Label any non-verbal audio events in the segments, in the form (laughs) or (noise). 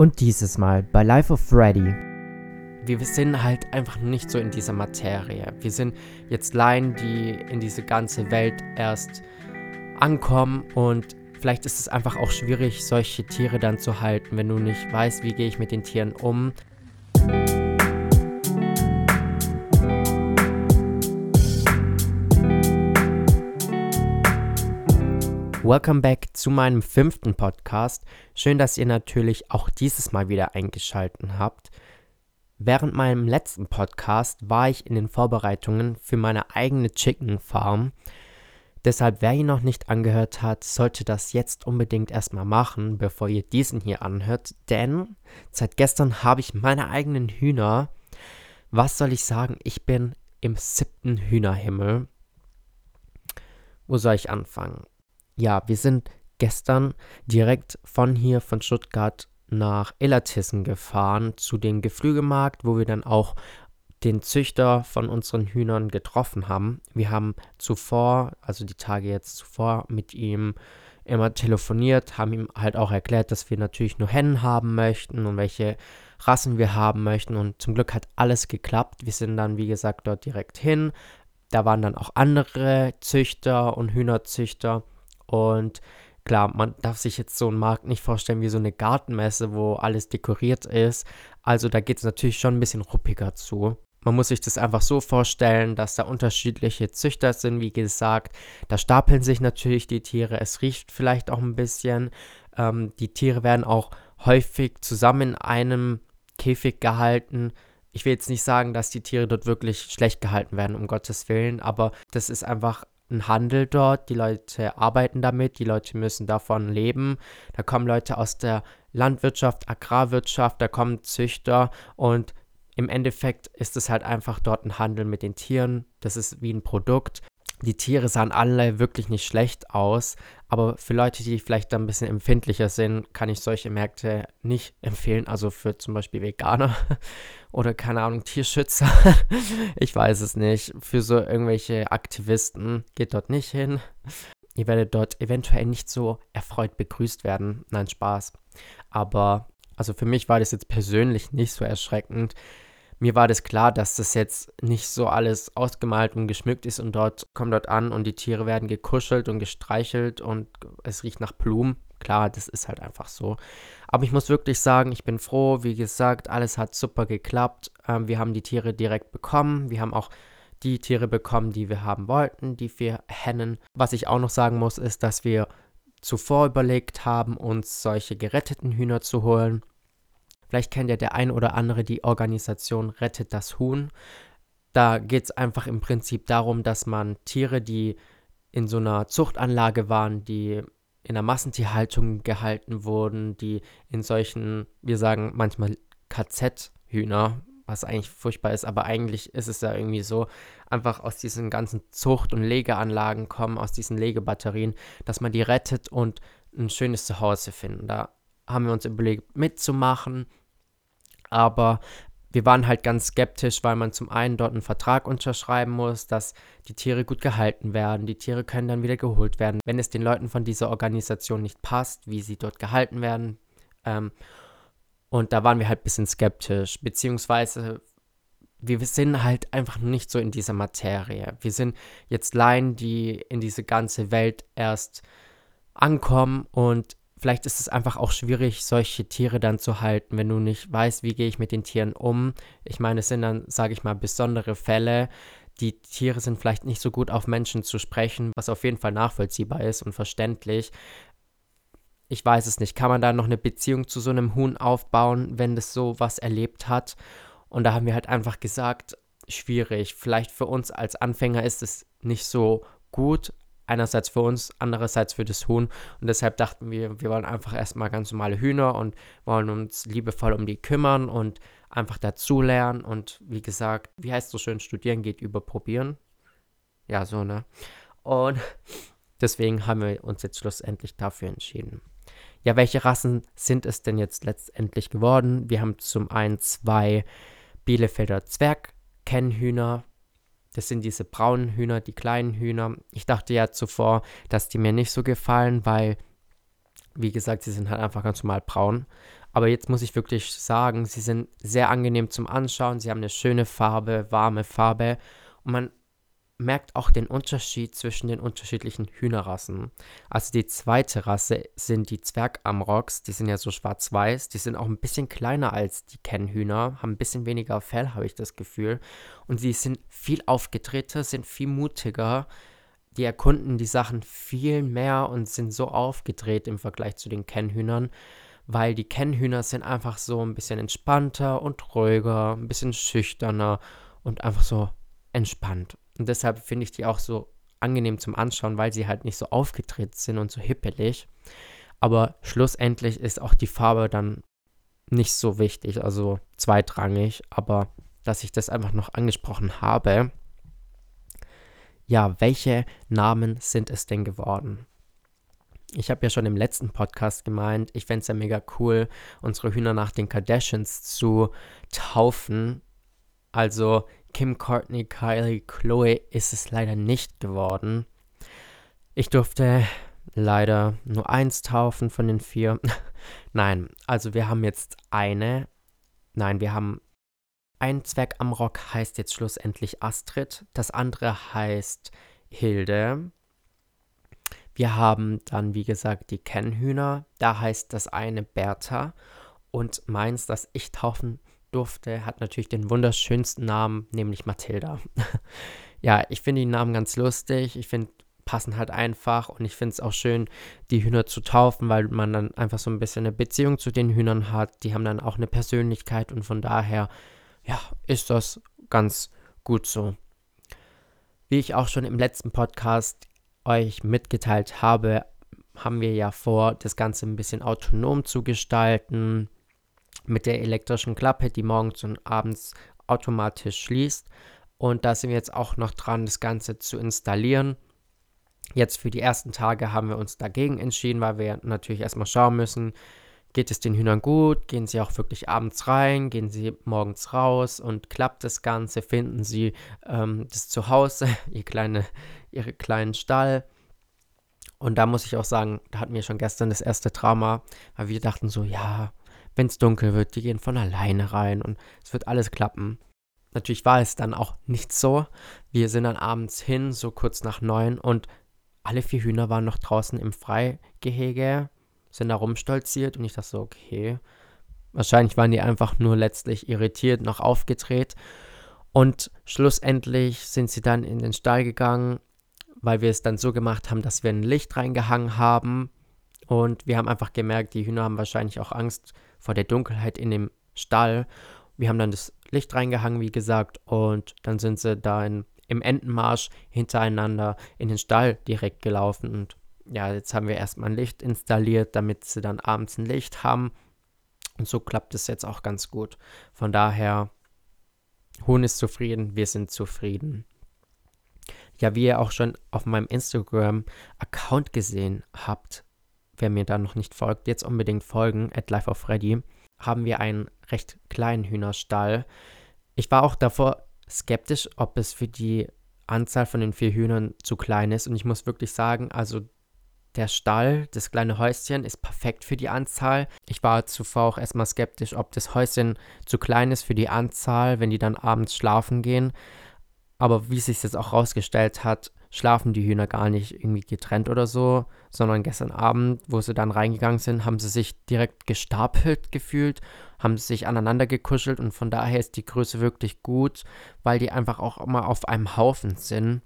Und dieses Mal bei Life of Freddy. Wir sind halt einfach nicht so in dieser Materie. Wir sind jetzt Laien, die in diese ganze Welt erst ankommen und vielleicht ist es einfach auch schwierig, solche Tiere dann zu halten, wenn du nicht weißt, wie gehe ich mit den Tieren um. Welcome back zu meinem fünften Podcast. Schön, dass ihr natürlich auch dieses Mal wieder eingeschaltet habt. Während meinem letzten Podcast war ich in den Vorbereitungen für meine eigene Chicken Farm. Deshalb, wer ihn noch nicht angehört hat, sollte das jetzt unbedingt erstmal machen, bevor ihr diesen hier anhört. Denn seit gestern habe ich meine eigenen Hühner. Was soll ich sagen? Ich bin im siebten Hühnerhimmel. Wo soll ich anfangen? Ja, wir sind gestern direkt von hier, von Stuttgart nach Illertissen gefahren zu dem Geflügelmarkt, wo wir dann auch den Züchter von unseren Hühnern getroffen haben. Wir haben zuvor, also die Tage jetzt zuvor, mit ihm immer telefoniert, haben ihm halt auch erklärt, dass wir natürlich nur Hennen haben möchten und welche Rassen wir haben möchten. Und zum Glück hat alles geklappt. Wir sind dann, wie gesagt, dort direkt hin. Da waren dann auch andere Züchter und Hühnerzüchter. Und klar, man darf sich jetzt so einen Markt nicht vorstellen wie so eine Gartenmesse, wo alles dekoriert ist. Also da geht es natürlich schon ein bisschen ruppiger zu. Man muss sich das einfach so vorstellen, dass da unterschiedliche Züchter sind, wie gesagt. Da stapeln sich natürlich die Tiere. Es riecht vielleicht auch ein bisschen. Ähm, die Tiere werden auch häufig zusammen in einem Käfig gehalten. Ich will jetzt nicht sagen, dass die Tiere dort wirklich schlecht gehalten werden, um Gottes Willen, aber das ist einfach ein Handel dort, die Leute arbeiten damit, die Leute müssen davon leben. Da kommen Leute aus der Landwirtschaft, Agrarwirtschaft, da kommen Züchter und im Endeffekt ist es halt einfach dort ein Handel mit den Tieren. Das ist wie ein Produkt. Die Tiere sahen alle wirklich nicht schlecht aus, aber für Leute, die vielleicht ein bisschen empfindlicher sind, kann ich solche Märkte nicht empfehlen. Also für zum Beispiel Veganer (laughs) oder keine Ahnung, Tierschützer. (laughs) ich weiß es nicht. Für so irgendwelche Aktivisten geht dort nicht hin. Ihr werdet dort eventuell nicht so erfreut begrüßt werden. Nein, Spaß. Aber also für mich war das jetzt persönlich nicht so erschreckend mir war das klar, dass das jetzt nicht so alles ausgemalt und geschmückt ist und dort kommt dort an und die Tiere werden gekuschelt und gestreichelt und es riecht nach Blumen. Klar, das ist halt einfach so. Aber ich muss wirklich sagen, ich bin froh. Wie gesagt, alles hat super geklappt. Ähm, wir haben die Tiere direkt bekommen. Wir haben auch die Tiere bekommen, die wir haben wollten, die vier Hennen. Was ich auch noch sagen muss, ist, dass wir zuvor überlegt haben, uns solche geretteten Hühner zu holen. Vielleicht kennt ja der ein oder andere die Organisation Rettet das Huhn. Da geht es einfach im Prinzip darum, dass man Tiere, die in so einer Zuchtanlage waren, die in der Massentierhaltung gehalten wurden, die in solchen, wir sagen manchmal KZ-Hühner, was eigentlich furchtbar ist, aber eigentlich ist es ja irgendwie so, einfach aus diesen ganzen Zucht- und Legeanlagen kommen, aus diesen Legebatterien, dass man die rettet und ein schönes Zuhause finden. Da haben wir uns überlegt, mitzumachen aber wir waren halt ganz skeptisch, weil man zum einen dort einen Vertrag unterschreiben muss, dass die Tiere gut gehalten werden. Die Tiere können dann wieder geholt werden, wenn es den Leuten von dieser Organisation nicht passt, wie sie dort gehalten werden. Ähm, und da waren wir halt ein bisschen skeptisch, beziehungsweise wir sind halt einfach nicht so in dieser Materie. Wir sind jetzt Laien, die in diese ganze Welt erst ankommen und vielleicht ist es einfach auch schwierig, solche Tiere dann zu halten, wenn du nicht weißt, wie gehe ich mit den Tieren um. Ich meine, es sind dann, sage ich mal, besondere Fälle. Die Tiere sind vielleicht nicht so gut auf Menschen zu sprechen, was auf jeden Fall nachvollziehbar ist und verständlich. Ich weiß es nicht. Kann man da noch eine Beziehung zu so einem Huhn aufbauen, wenn das so was erlebt hat? Und da haben wir halt einfach gesagt, schwierig. Vielleicht für uns als Anfänger ist es nicht so gut, einerseits für uns, andererseits für das Huhn. Und deshalb dachten wir, wir wollen einfach erstmal ganz normale Hühner und wollen uns liebevoll um die kümmern und einfach dazulernen. Und wie gesagt, wie heißt so schön, studieren geht über probieren. Ja, so, ne? Und deswegen haben wir uns jetzt schlussendlich dafür entschieden. Ja, welche Rassen sind es denn jetzt letztendlich geworden? Wir haben zum einen zwei Bielefelder Zwergkennhühner, das sind diese braunen Hühner, die kleinen Hühner. Ich dachte ja zuvor, dass die mir nicht so gefallen, weil, wie gesagt, sie sind halt einfach ganz normal braun. Aber jetzt muss ich wirklich sagen, sie sind sehr angenehm zum Anschauen. Sie haben eine schöne Farbe, warme Farbe. Und man merkt auch den Unterschied zwischen den unterschiedlichen Hühnerrassen. Also die zweite Rasse sind die Zwergamrocks, die sind ja so schwarz-weiß, die sind auch ein bisschen kleiner als die Kennhühner, haben ein bisschen weniger Fell, habe ich das Gefühl. Und sie sind viel aufgedrehter, sind viel mutiger, die erkunden die Sachen viel mehr und sind so aufgedreht im Vergleich zu den Kennhühnern, weil die Kennhühner sind einfach so ein bisschen entspannter und ruhiger, ein bisschen schüchterner und einfach so entspannt. Und deshalb finde ich die auch so angenehm zum Anschauen, weil sie halt nicht so aufgedreht sind und so hippelig. Aber schlussendlich ist auch die Farbe dann nicht so wichtig, also zweitrangig. Aber dass ich das einfach noch angesprochen habe, ja, welche Namen sind es denn geworden? Ich habe ja schon im letzten Podcast gemeint, ich fände es ja mega cool, unsere Hühner nach den Kardashians zu taufen. Also Kim Courtney, Kylie, Chloe ist es leider nicht geworden. Ich durfte leider nur eins taufen von den vier. (laughs) Nein, also wir haben jetzt eine. Nein, wir haben ein Zwerg am Rock heißt jetzt schlussendlich Astrid, das andere heißt Hilde. Wir haben dann, wie gesagt, die Kennhühner. Da heißt das eine Bertha. Und meins, das ich taufen durfte, hat natürlich den wunderschönsten Namen, nämlich Mathilda. (laughs) ja, ich finde die Namen ganz lustig. Ich finde, passen halt einfach. Und ich finde es auch schön, die Hühner zu taufen, weil man dann einfach so ein bisschen eine Beziehung zu den Hühnern hat. Die haben dann auch eine Persönlichkeit und von daher ja, ist das ganz gut so. Wie ich auch schon im letzten Podcast euch mitgeteilt habe, haben wir ja vor, das Ganze ein bisschen autonom zu gestalten. Mit der elektrischen Klappe, die morgens und abends automatisch schließt. Und da sind wir jetzt auch noch dran, das Ganze zu installieren. Jetzt für die ersten Tage haben wir uns dagegen entschieden, weil wir natürlich erstmal schauen müssen, Geht es den Hühnern gut? Gehen sie auch wirklich abends rein? Gehen sie morgens raus und klappt das Ganze? Finden sie ähm, das Zuhause, (laughs) ihr kleine, ihre kleinen Stall? Und da muss ich auch sagen, da hatten wir schon gestern das erste Trauma, weil wir dachten so, ja, wenn es dunkel wird, die gehen von alleine rein und es wird alles klappen. Natürlich war es dann auch nicht so. Wir sind dann abends hin, so kurz nach neun und alle vier Hühner waren noch draußen im Freigehege sind da rumstolziert und ich dachte so, okay, wahrscheinlich waren die einfach nur letztlich irritiert, noch aufgedreht. Und schlussendlich sind sie dann in den Stall gegangen, weil wir es dann so gemacht haben, dass wir ein Licht reingehangen haben. Und wir haben einfach gemerkt, die Hühner haben wahrscheinlich auch Angst vor der Dunkelheit in dem Stall. Wir haben dann das Licht reingehangen, wie gesagt, und dann sind sie da in, im Entenmarsch hintereinander in den Stall direkt gelaufen. Und ja, jetzt haben wir erstmal ein Licht installiert, damit sie dann abends ein Licht haben. Und so klappt es jetzt auch ganz gut. Von daher, Huhn ist zufrieden, wir sind zufrieden. Ja, wie ihr auch schon auf meinem Instagram-Account gesehen habt, wer mir da noch nicht folgt, jetzt unbedingt folgen, at Life of Freddy, haben wir einen recht kleinen Hühnerstall. Ich war auch davor skeptisch, ob es für die Anzahl von den vier Hühnern zu klein ist. Und ich muss wirklich sagen, also der Stall, das kleine Häuschen, ist perfekt für die Anzahl. Ich war zuvor auch erstmal skeptisch, ob das Häuschen zu klein ist für die Anzahl, wenn die dann abends schlafen gehen. Aber wie sich jetzt auch rausgestellt hat, schlafen die Hühner gar nicht irgendwie getrennt oder so, sondern gestern Abend, wo sie dann reingegangen sind, haben sie sich direkt gestapelt gefühlt, haben sich aneinander gekuschelt und von daher ist die Größe wirklich gut, weil die einfach auch immer auf einem Haufen sind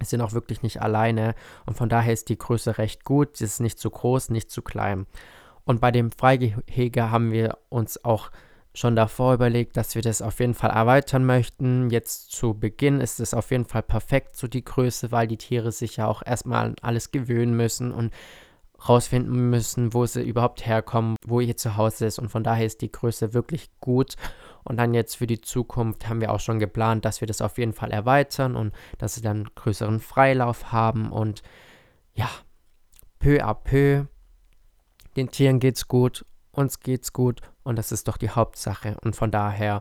sind auch wirklich nicht alleine und von daher ist die Größe recht gut. Sie ist nicht zu groß, nicht zu klein. Und bei dem Freigehege haben wir uns auch schon davor überlegt, dass wir das auf jeden Fall erweitern möchten. Jetzt zu Beginn ist es auf jeden Fall perfekt, so die Größe, weil die Tiere sich ja auch erstmal an alles gewöhnen müssen und rausfinden müssen, wo sie überhaupt herkommen, wo ihr Zuhause ist. Und von daher ist die Größe wirklich gut. Und dann jetzt für die Zukunft haben wir auch schon geplant, dass wir das auf jeden Fall erweitern und dass sie dann größeren Freilauf haben. Und ja, peu à peu, den Tieren geht's gut, uns geht's gut und das ist doch die Hauptsache. Und von daher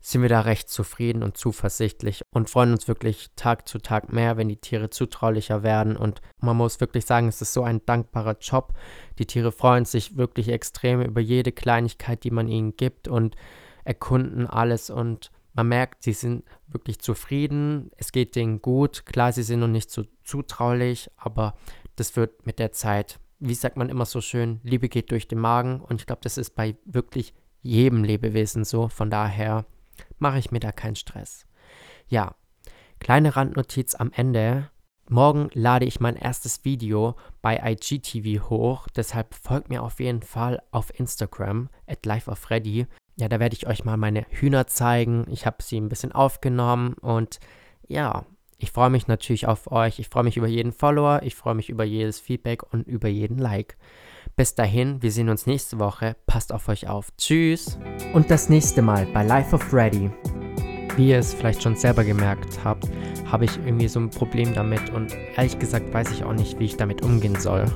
sind wir da recht zufrieden und zuversichtlich und freuen uns wirklich Tag zu Tag mehr, wenn die Tiere zutraulicher werden. Und man muss wirklich sagen, es ist so ein dankbarer Job. Die Tiere freuen sich wirklich extrem über jede Kleinigkeit, die man ihnen gibt und erkunden alles und man merkt, sie sind wirklich zufrieden, es geht denen gut. Klar, sie sind noch nicht so zutraulich, aber das wird mit der Zeit, wie sagt man immer so schön, Liebe geht durch den Magen und ich glaube, das ist bei wirklich jedem Lebewesen so. Von daher mache ich mir da keinen Stress. Ja, kleine Randnotiz am Ende. Morgen lade ich mein erstes Video bei IGTV hoch, deshalb folgt mir auf jeden Fall auf Instagram at lifeofreddy. Ja, da werde ich euch mal meine Hühner zeigen. Ich habe sie ein bisschen aufgenommen und ja, ich freue mich natürlich auf euch. Ich freue mich über jeden Follower, ich freue mich über jedes Feedback und über jeden Like. Bis dahin, wir sehen uns nächste Woche. Passt auf euch auf. Tschüss. Und das nächste Mal bei Life of Freddy. Wie ihr es vielleicht schon selber gemerkt habt, habe ich irgendwie so ein Problem damit und ehrlich gesagt weiß ich auch nicht, wie ich damit umgehen soll.